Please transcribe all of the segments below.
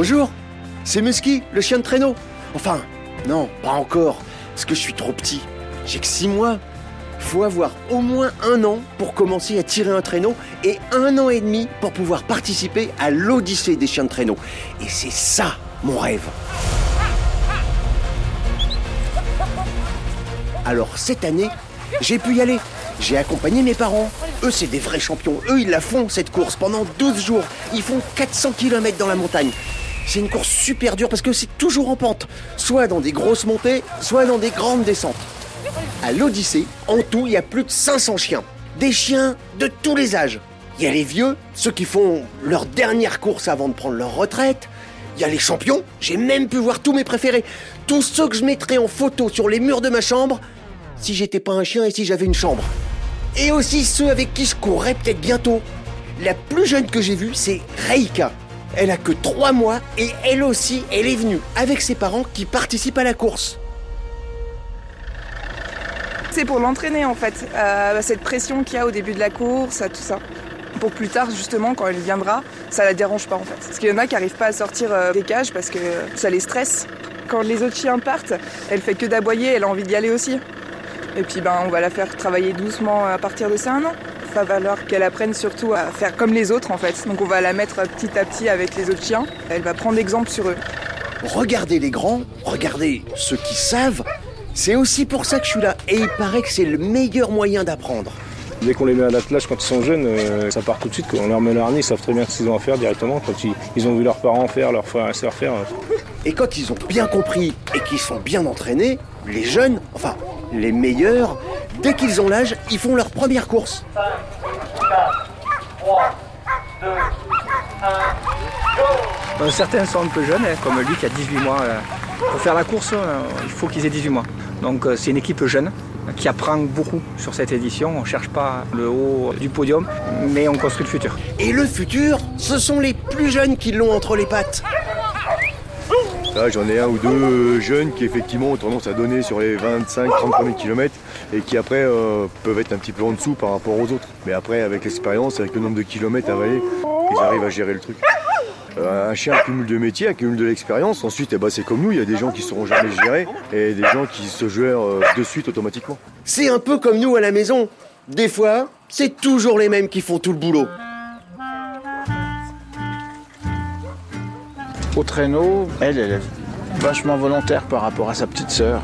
Bonjour, c'est Musky, le chien de traîneau. Enfin, non, pas encore, parce que je suis trop petit. J'ai que 6 mois. Faut avoir au moins un an pour commencer à tirer un traîneau et un an et demi pour pouvoir participer à l'Odyssée des chiens de traîneau. Et c'est ça mon rêve. Alors cette année, j'ai pu y aller. J'ai accompagné mes parents. Eux, c'est des vrais champions. Eux, ils la font, cette course, pendant 12 jours. Ils font 400 km dans la montagne. C'est une course super dure parce que c'est toujours en pente. Soit dans des grosses montées, soit dans des grandes descentes. À l'Odyssée, en tout, il y a plus de 500 chiens. Des chiens de tous les âges. Il y a les vieux, ceux qui font leur dernière course avant de prendre leur retraite. Il y a les champions, j'ai même pu voir tous mes préférés. Tous ceux que je mettrais en photo sur les murs de ma chambre si j'étais pas un chien et si j'avais une chambre. Et aussi ceux avec qui je courrais peut-être bientôt. La plus jeune que j'ai vue, c'est Reika. Elle a que 3 mois et elle aussi, elle est venue avec ses parents qui participent à la course. C'est pour l'entraîner en fait, euh, cette pression qu'il y a au début de la course, tout ça. Pour plus tard, justement, quand elle viendra, ça la dérange pas en fait. Parce qu'il y en a qui n'arrivent pas à sortir euh, des cages parce que ça les stresse. Quand les autres chiens partent, elle fait que d'aboyer, elle a envie d'y aller aussi. Et puis ben, on va la faire travailler doucement à partir de ses un an. Il va falloir qu'elle apprenne surtout à faire comme les autres en fait. Donc on va la mettre petit à petit avec les autres chiens. Elle va prendre exemple sur eux. Regardez les grands, regardez ceux qui savent. C'est aussi pour ça que je suis là. Et il paraît que c'est le meilleur moyen d'apprendre. Dès qu'on les met à l'attelage quand ils sont jeunes, euh, ça part tout de suite. Quand on leur met le harnais, ils savent très bien ce qu'ils ont à faire directement. Quand ils, ils ont vu leurs parents faire, leurs frères et sœurs faire. euh, Et quand ils ont bien compris et qu'ils sont bien entraînés, les jeunes, enfin les meilleurs, dès qu'ils ont l'âge, ils font leur première course. Euh, certains sont un peu jeunes, hein, comme lui qui a 18 mois. euh. Pour faire la course, euh, il faut qu'ils aient 18 mois. Donc euh, c'est une équipe jeune qui apprend beaucoup sur cette édition. On ne cherche pas le haut du podium, mais on construit le futur. Et le futur, ce sont les plus jeunes qui l'ont entre les pattes. Là, j'en ai un ou deux jeunes qui effectivement ont tendance à donner sur les 25-30 premiers kilomètres et qui après euh, peuvent être un petit peu en dessous par rapport aux autres. Mais après, avec l'expérience, avec le nombre de kilomètres à avaler, ils arrivent à gérer le truc. Euh, un chien accumule de métier, accumule de l'expérience. Ensuite, eh ben, c'est comme nous, il y a des gens qui ne sauront jamais gérer et des gens qui se gèrent euh, de suite automatiquement. C'est un peu comme nous à la maison. Des fois, c'est toujours les mêmes qui font tout le boulot. Au traîneau, elle, est vachement volontaire par rapport à sa petite sœur,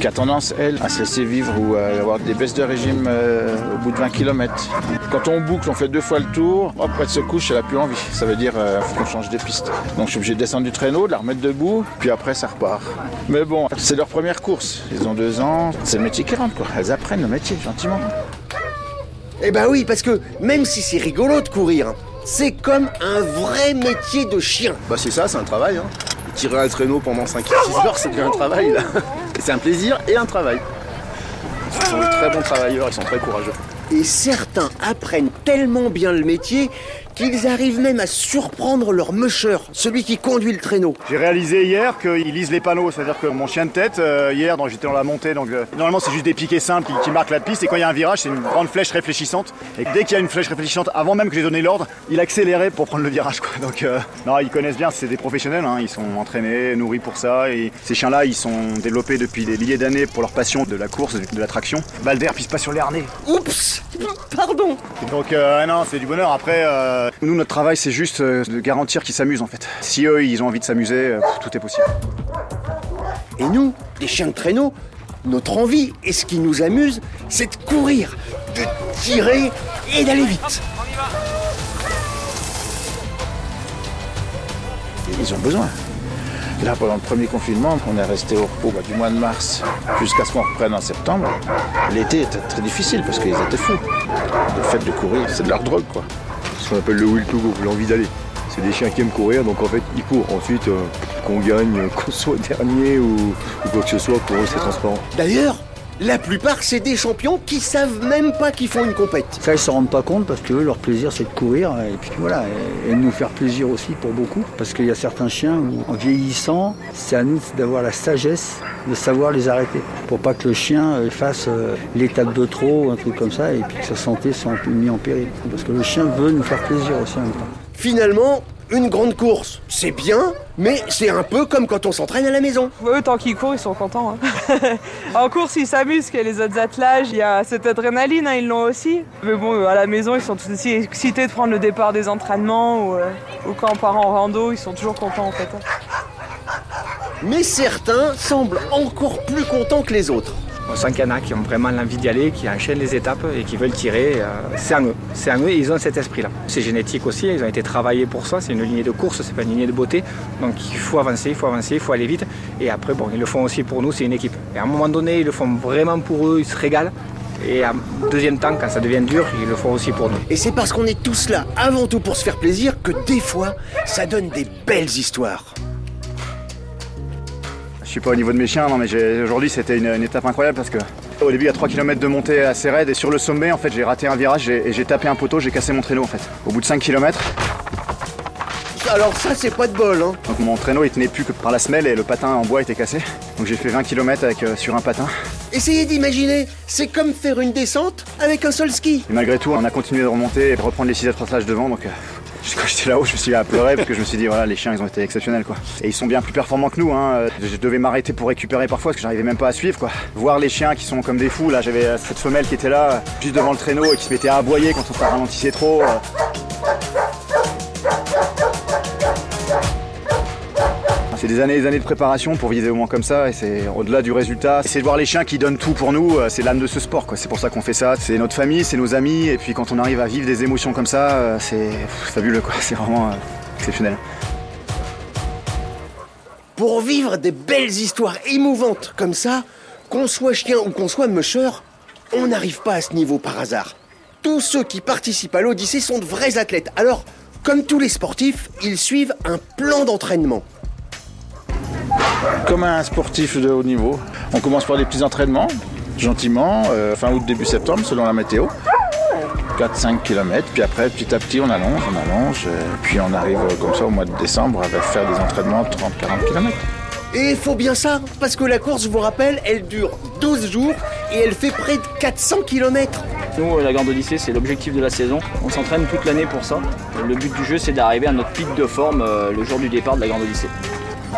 qui a tendance, elle, à se laisser vivre ou à avoir des baisses de régime euh, au bout de 20 km. Quand on boucle, on fait deux fois le tour, hop, elle se couche, elle a plus envie. Ça veut dire faut qu'on change de piste. Donc je suis obligé de descendre du traîneau, de la remettre debout, puis après ça repart. Mais bon, c'est leur première course. Ils ont deux ans, c'est le métier qui rentre, quoi. Elles apprennent le métier, gentiment. Eh ben oui, parce que même si c'est rigolo de courir, c'est comme un vrai métier de chien. Bah c'est ça, c'est un travail. Hein. Tirer un traîneau pendant 5 6 heures, c'est bien un travail là. Et c'est un plaisir et un travail. Ils sont de très bons travailleurs, ils sont très courageux. Et certains apprennent tellement bien le métier qu'ils arrivent même à surprendre leur musher, celui qui conduit le traîneau. J'ai réalisé hier qu'ils lisent les panneaux, c'est-à-dire que mon chien de tête, euh, hier, j'étais dans la montée, donc euh, normalement c'est juste des piquets simples qui, qui marquent la piste, et quand il y a un virage, c'est une grande flèche réfléchissante. Et dès qu'il y a une flèche réfléchissante, avant même que j'ai donné l'ordre, il accélérait pour prendre le virage. Quoi. Donc euh, non, ils connaissent bien, c'est des professionnels, hein, ils sont entraînés, nourris pour ça, et ces chiens-là, ils sont développés depuis des milliers d'années pour leur passion de la course, de la traction. Balder pisse pas sur les harnais. Oups Pardon Donc euh, non, c'est du bonheur. Après, euh, nous, notre travail, c'est juste euh, de garantir qu'ils s'amusent en fait. Si eux, ils ont envie de s'amuser, euh, tout est possible. Et nous, les chiens de traîneau, notre envie et ce qui nous amuse, c'est de courir, de tirer et d'aller vite. Ils ont besoin. Là, pendant le premier confinement, on est resté au repos bah, du mois de mars jusqu'à ce qu'on reprenne en septembre. L'été était très difficile parce qu'ils étaient fous. Le fait de courir, c'est de leur drogue, quoi. Ce qu'on appelle le will to go, l'envie d'aller. C'est des chiens qui aiment courir, donc en fait ils courent. Ensuite, euh, qu'on gagne, qu'on soit dernier ou, ou quoi que ce soit, pour eux c'est transparent. D'ailleurs, la plupart, c'est des champions qui savent même pas qu'ils font une compète. Ça, ils s'en rendent pas compte parce que eux, leur plaisir, c'est de courir et puis voilà, et, nous faire plaisir aussi pour beaucoup. Parce qu'il y a certains chiens où, en vieillissant, c'est à nous d'avoir la sagesse de savoir les arrêter pour pas que le chien euh, fasse euh, l'étape de trop ou un truc comme ça et puis que sa santé soit un peu mise en péril. Parce que le chien veut nous faire plaisir aussi en même temps. Finalement, Une grande course, c'est bien, mais c'est un peu comme quand on s'entraîne à la maison. Eux, tant qu'ils courent, ils sont contents. hein. En course, ils s'amusent, que les autres attelages, il y a cette adrénaline, hein, ils l'ont aussi. Mais bon, à la maison, ils sont tout aussi excités de prendre le départ des entraînements ou, euh, ou quand on part en rando, ils sont toujours contents en fait. Mais certains semblent encore plus contents que les autres. On sent qu'il y en a qui ont vraiment l'envie d'y aller, qui enchaînent les étapes et qui veulent tirer. euh, c'est en eux. C'est en eux et ils ont cet esprit-là. C'est génétique aussi, ils ont été travaillés pour ça. C'est une lignée de course, c'est pas une lignée de beauté. Donc il faut avancer, il faut avancer, il faut aller vite. Et après, bon, ils le font aussi pour nous, c'est une équipe. Et à un moment donné, ils le font vraiment pour eux, ils se régalent. Et en deuxième temps, quand ça devient dur, ils le font aussi pour nous. Et c'est parce qu'on est tous là avant tout pour se faire plaisir que des fois, ça donne des belles histoires. Je suis pas au niveau de mes chiens, non, mais j'ai- aujourd'hui c'était une, une étape incroyable parce que au début il y a 3 km de montée assez raide et sur le sommet en fait j'ai raté un virage et j'ai tapé un poteau, j'ai cassé mon traîneau en fait. Au bout de 5 km, Alors ça, c'est pas de bol, hein. donc mon traîneau il tenait plus que par la semelle et le patin en bois était cassé. Donc j'ai fait 20 km avec, euh, sur un patin. Essayez d'imaginer, c'est comme faire une descente avec un seul ski. Et malgré tout on a continué de remonter et de reprendre les 6 attrapages devant donc euh, quand j'étais là-haut je me suis mis à pleurer parce que je me suis dit voilà les chiens ils ont été exceptionnels quoi. Et ils sont bien plus performants que nous hein. Je devais m'arrêter pour récupérer parfois parce que j'arrivais même pas à suivre quoi. Voir les chiens qui sont comme des fous là j'avais euh, cette femelle qui était là juste devant le traîneau et qui se mettait à aboyer quand on ralentissait trop. euh. C'est des années et des années de préparation pour viser au moins comme ça et c'est au-delà du résultat. C'est de voir les chiens qui donnent tout pour nous, euh, c'est l'âme de ce sport. C'est pour ça qu'on fait ça. C'est notre famille, c'est nos amis et puis quand on arrive à vivre des émotions comme ça, euh, c'est fabuleux. C'est vraiment euh, exceptionnel. Pour vivre des belles histoires émouvantes comme ça, qu'on soit chien ou qu'on soit musher, on n'arrive pas à ce niveau par hasard. Tous ceux qui participent à l'Odyssée sont de vrais athlètes. Alors, comme tous les sportifs, ils suivent un plan d'entraînement. Comme un sportif de haut niveau, on commence par des petits entraînements, gentiment, euh, fin août, début septembre, selon la météo. 4-5 km, puis après, petit à petit, on allonge, on allonge, euh, puis on arrive euh, comme ça au mois de décembre à faire des entraînements 30-40 km. Et il faut bien ça, parce que la course, je vous rappelle, elle dure 12 jours et elle fait près de 400 km. Nous, la Grande Odyssée, c'est l'objectif de la saison. On s'entraîne toute l'année pour ça. Le but du jeu, c'est d'arriver à notre pic de forme euh, le jour du départ de la Grande Odyssée.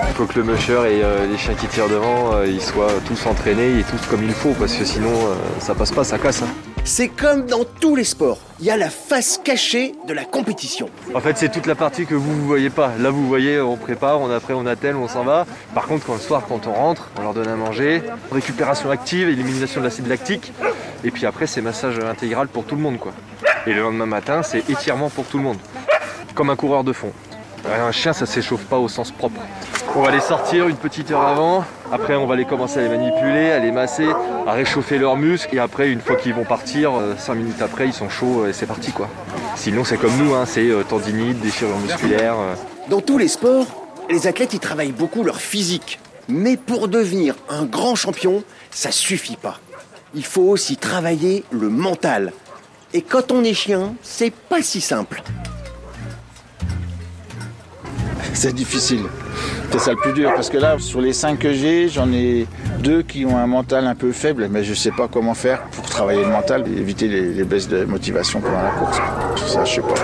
Il faut que le musher et euh, les chiens qui tirent devant, euh, ils soient tous entraînés et tous comme il faut, parce que sinon euh, ça passe pas, ça casse. hein. C'est comme dans tous les sports, il y a la face cachée de la compétition. En fait, c'est toute la partie que vous ne voyez pas. Là, vous voyez, on prépare, on après, on attelle, on s'en va. Par contre, quand le soir, quand on rentre, on leur donne à manger, récupération active, élimination de l'acide lactique, et puis après, c'est massage intégral pour tout le monde, quoi. Et le lendemain matin, c'est étirement pour tout le monde, comme un coureur de fond. Un chien, ça s'échauffe pas au sens propre. On va les sortir une petite heure avant. Après, on va les commencer à les manipuler, à les masser, à réchauffer leurs muscles. Et après, une fois qu'ils vont partir, 5 minutes après, ils sont chauds et c'est parti quoi. Sinon, c'est comme nous, hein, c'est euh, tendinite, déchirure musculaire. euh. Dans tous les sports, les athlètes ils travaillent beaucoup leur physique. Mais pour devenir un grand champion, ça suffit pas. Il faut aussi travailler le mental. Et quand on est chien, c'est pas si simple. C'est difficile. C'est ça le plus dur, parce que là, sur les 5 que j'ai, j'en ai deux qui ont un mental un peu faible, mais je sais pas comment faire pour travailler le mental et éviter les, baisses de motivation pendant la course. Ça, je sais pas.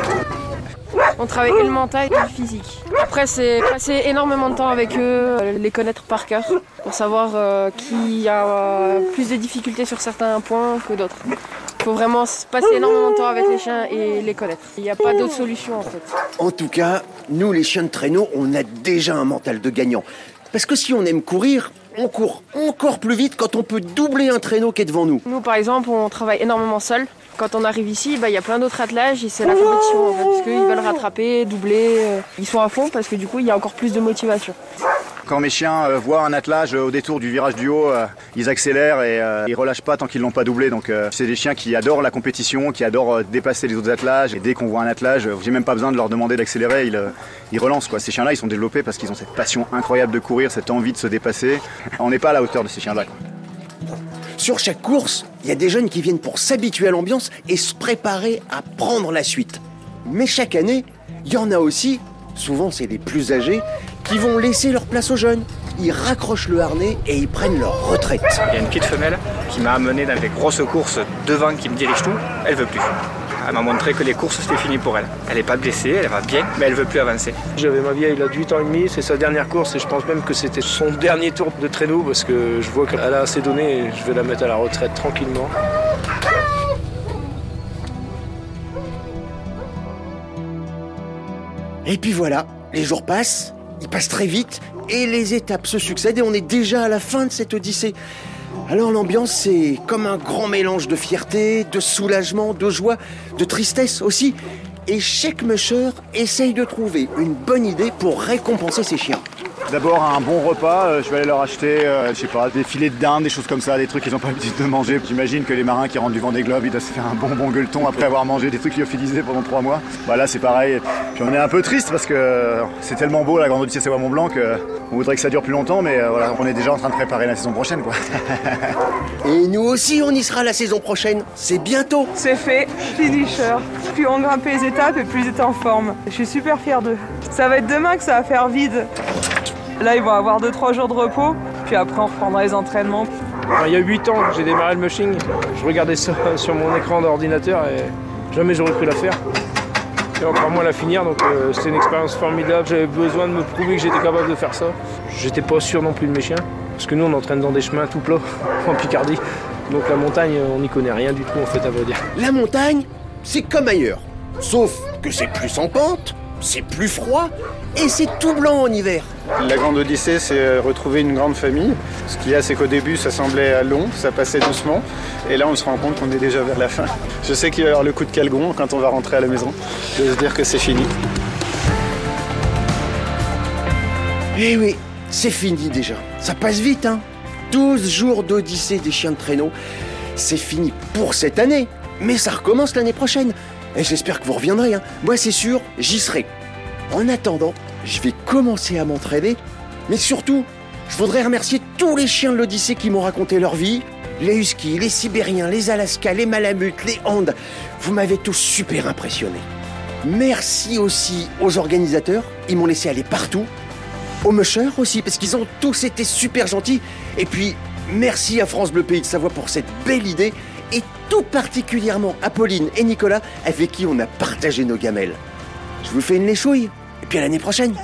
On travaille le mental et le physique. Après, c'est passer énormément de temps avec eux, euh, les connaître par cœur, pour savoir euh, qui a euh, plus de difficultés sur certains points que d'autres. Il faut vraiment passer énormément de temps avec les chiens et les connaître. Il n'y a pas d'autre solution en fait. En tout cas, nous les chiens de traîneau, on a déjà un mental de gagnant. Parce que si on aime courir, on court encore plus vite quand on peut doubler un traîneau qui est devant nous. Nous, par exemple, on travaille énormément seul. Quand on arrive ici, bah, il y a plein d'autres attelages et c'est la compétition en fait, parce qu'ils veulent rattraper, doubler. euh, Ils sont à fond parce que du coup, il y a encore plus de motivation. Quand mes chiens euh, voient un attelage euh, au détour du virage du haut, euh, ils accélèrent et ils relâchent pas tant qu'ils l'ont pas doublé. Donc c'est des chiens qui adorent la compétition, qui adorent dépasser les autres attelages. Et dès qu'on voit un attelage, j'ai même pas besoin de leur demander d'accélérer, ils, ils relancent quoi. Ces chiens-là, ils sont développés parce qu'ils ont cette passion incroyable de courir, cette envie de se dépasser. On n'est pas à la hauteur de ces chiens-là. Sur chaque course, il y a des jeunes qui viennent pour s'habituer à l'ambiance et se préparer à prendre la suite. Mais chaque année, il y en a aussi, souvent c'est les plus âgés, qui vont laisser leur place aux jeunes. Ils raccrochent le harnais et ils prennent leur retraite. Il y a une petite femelle qui m'a amené dans des grosses courses devant qui me dirige tout. Elle veut plus. Elle m'a montré que les courses c'était fini pour elle. Elle n'est pas blessée, elle va bien, mais elle veut plus avancer. J'avais ma vieille, là, de 8 ans et demi, c'est sa dernière course et je pense même que c'était son dernier tour de traîneau parce que je vois qu'elle a assez donné et je vais la mettre à la retraite tranquillement. Et puis voilà, les jours passent, ils passent très vite, et les étapes se succèdent, et on est déjà à la fin de cette odyssée. Alors l'ambiance, c'est comme un grand mélange de fierté, de soulagement, de joie, de tristesse aussi. Et chaque musher essaye de trouver une bonne idée pour récompenser ses chiens. D'abord un bon repas, euh, je vais aller leur acheter, euh, je sais pas, des filets de dinde, des choses comme ça, des trucs qu'ils n'ont pas l'habitude de manger. J'imagine que les marins qui rentrent du Vendée Globe, ils doivent se faire un bon bon gueuleton après avoir mangé des trucs lyophilisés pendant trois mois. Bah là c'est pareil. Puis on est un peu triste parce que c'est tellement beau la Grande Odyssée Savoie Mont Blanc qu'on voudrait que ça dure plus longtemps, mais euh, voilà, on est déjà en train de préparer la saison prochaine quoi. Et nous aussi on y sera la saison prochaine, c'est bientôt. C'est fait, finisher. Plus on grimpe les étapes et plus ils étaient en forme. Je suis super fière d'eux. Ça va être demain que ça va faire vide. Là, ils vont avoir 2-3 jours de repos, puis après, on reprendra les entraînements. il y a 8 ans que j'ai démarré le mushing, je regardais ça sur mon écran d'ordinateur et jamais j'aurais pu la faire. Et encore moins la finir, donc euh, c'était une expérience formidable. J'avais besoin de me prouver que j'étais capable de faire ça. J'étais pas sûr non plus de mes chiens, parce que nous on entraîne dans des chemins tout plats, en Picardie. Donc la montagne, on n'y connaît rien du tout en fait à vrai dire. La montagne, c'est comme ailleurs. Sauf que c'est plus en pente, c'est plus froid et c'est tout blanc en hiver. La grande odyssée, c'est retrouver une grande famille. Ce qu'il y a, c'est qu'au début, ça semblait long, ça passait doucement. Et là, on se rend compte qu'on est déjà vers la fin. Je sais qu'il va y avoir le coup de calgon quand on va rentrer à la maison, de se dire que c'est fini. Eh oui, c'est fini déjà. Ça passe vite, hein 12 jours d'odyssée des chiens de traîneau. C'est fini pour cette année, mais ça recommence l'année prochaine. Et j'espère que vous reviendrez. Hein. Moi, c'est sûr, j'y serai. En attendant, je vais commencer à m'entraîner. Mais surtout, je voudrais remercier tous les chiens de l'Odyssée qui m'ont raconté leur vie. Les huskies, les sibériens, les alaskas, les malamutes, les andes. Vous m'avez tous super impressionné. Merci aussi aux organisateurs. Ils m'ont laissé aller partout. Aux mushers aussi, parce qu'ils ont tous été super gentils. Et puis, merci à France Bleu Pays de Savoie pour cette belle idée. Tout particulièrement à Pauline et Nicolas, avec qui on a partagé nos gamelles. Je vous fais une léchouille. Et puis à l'année prochaine.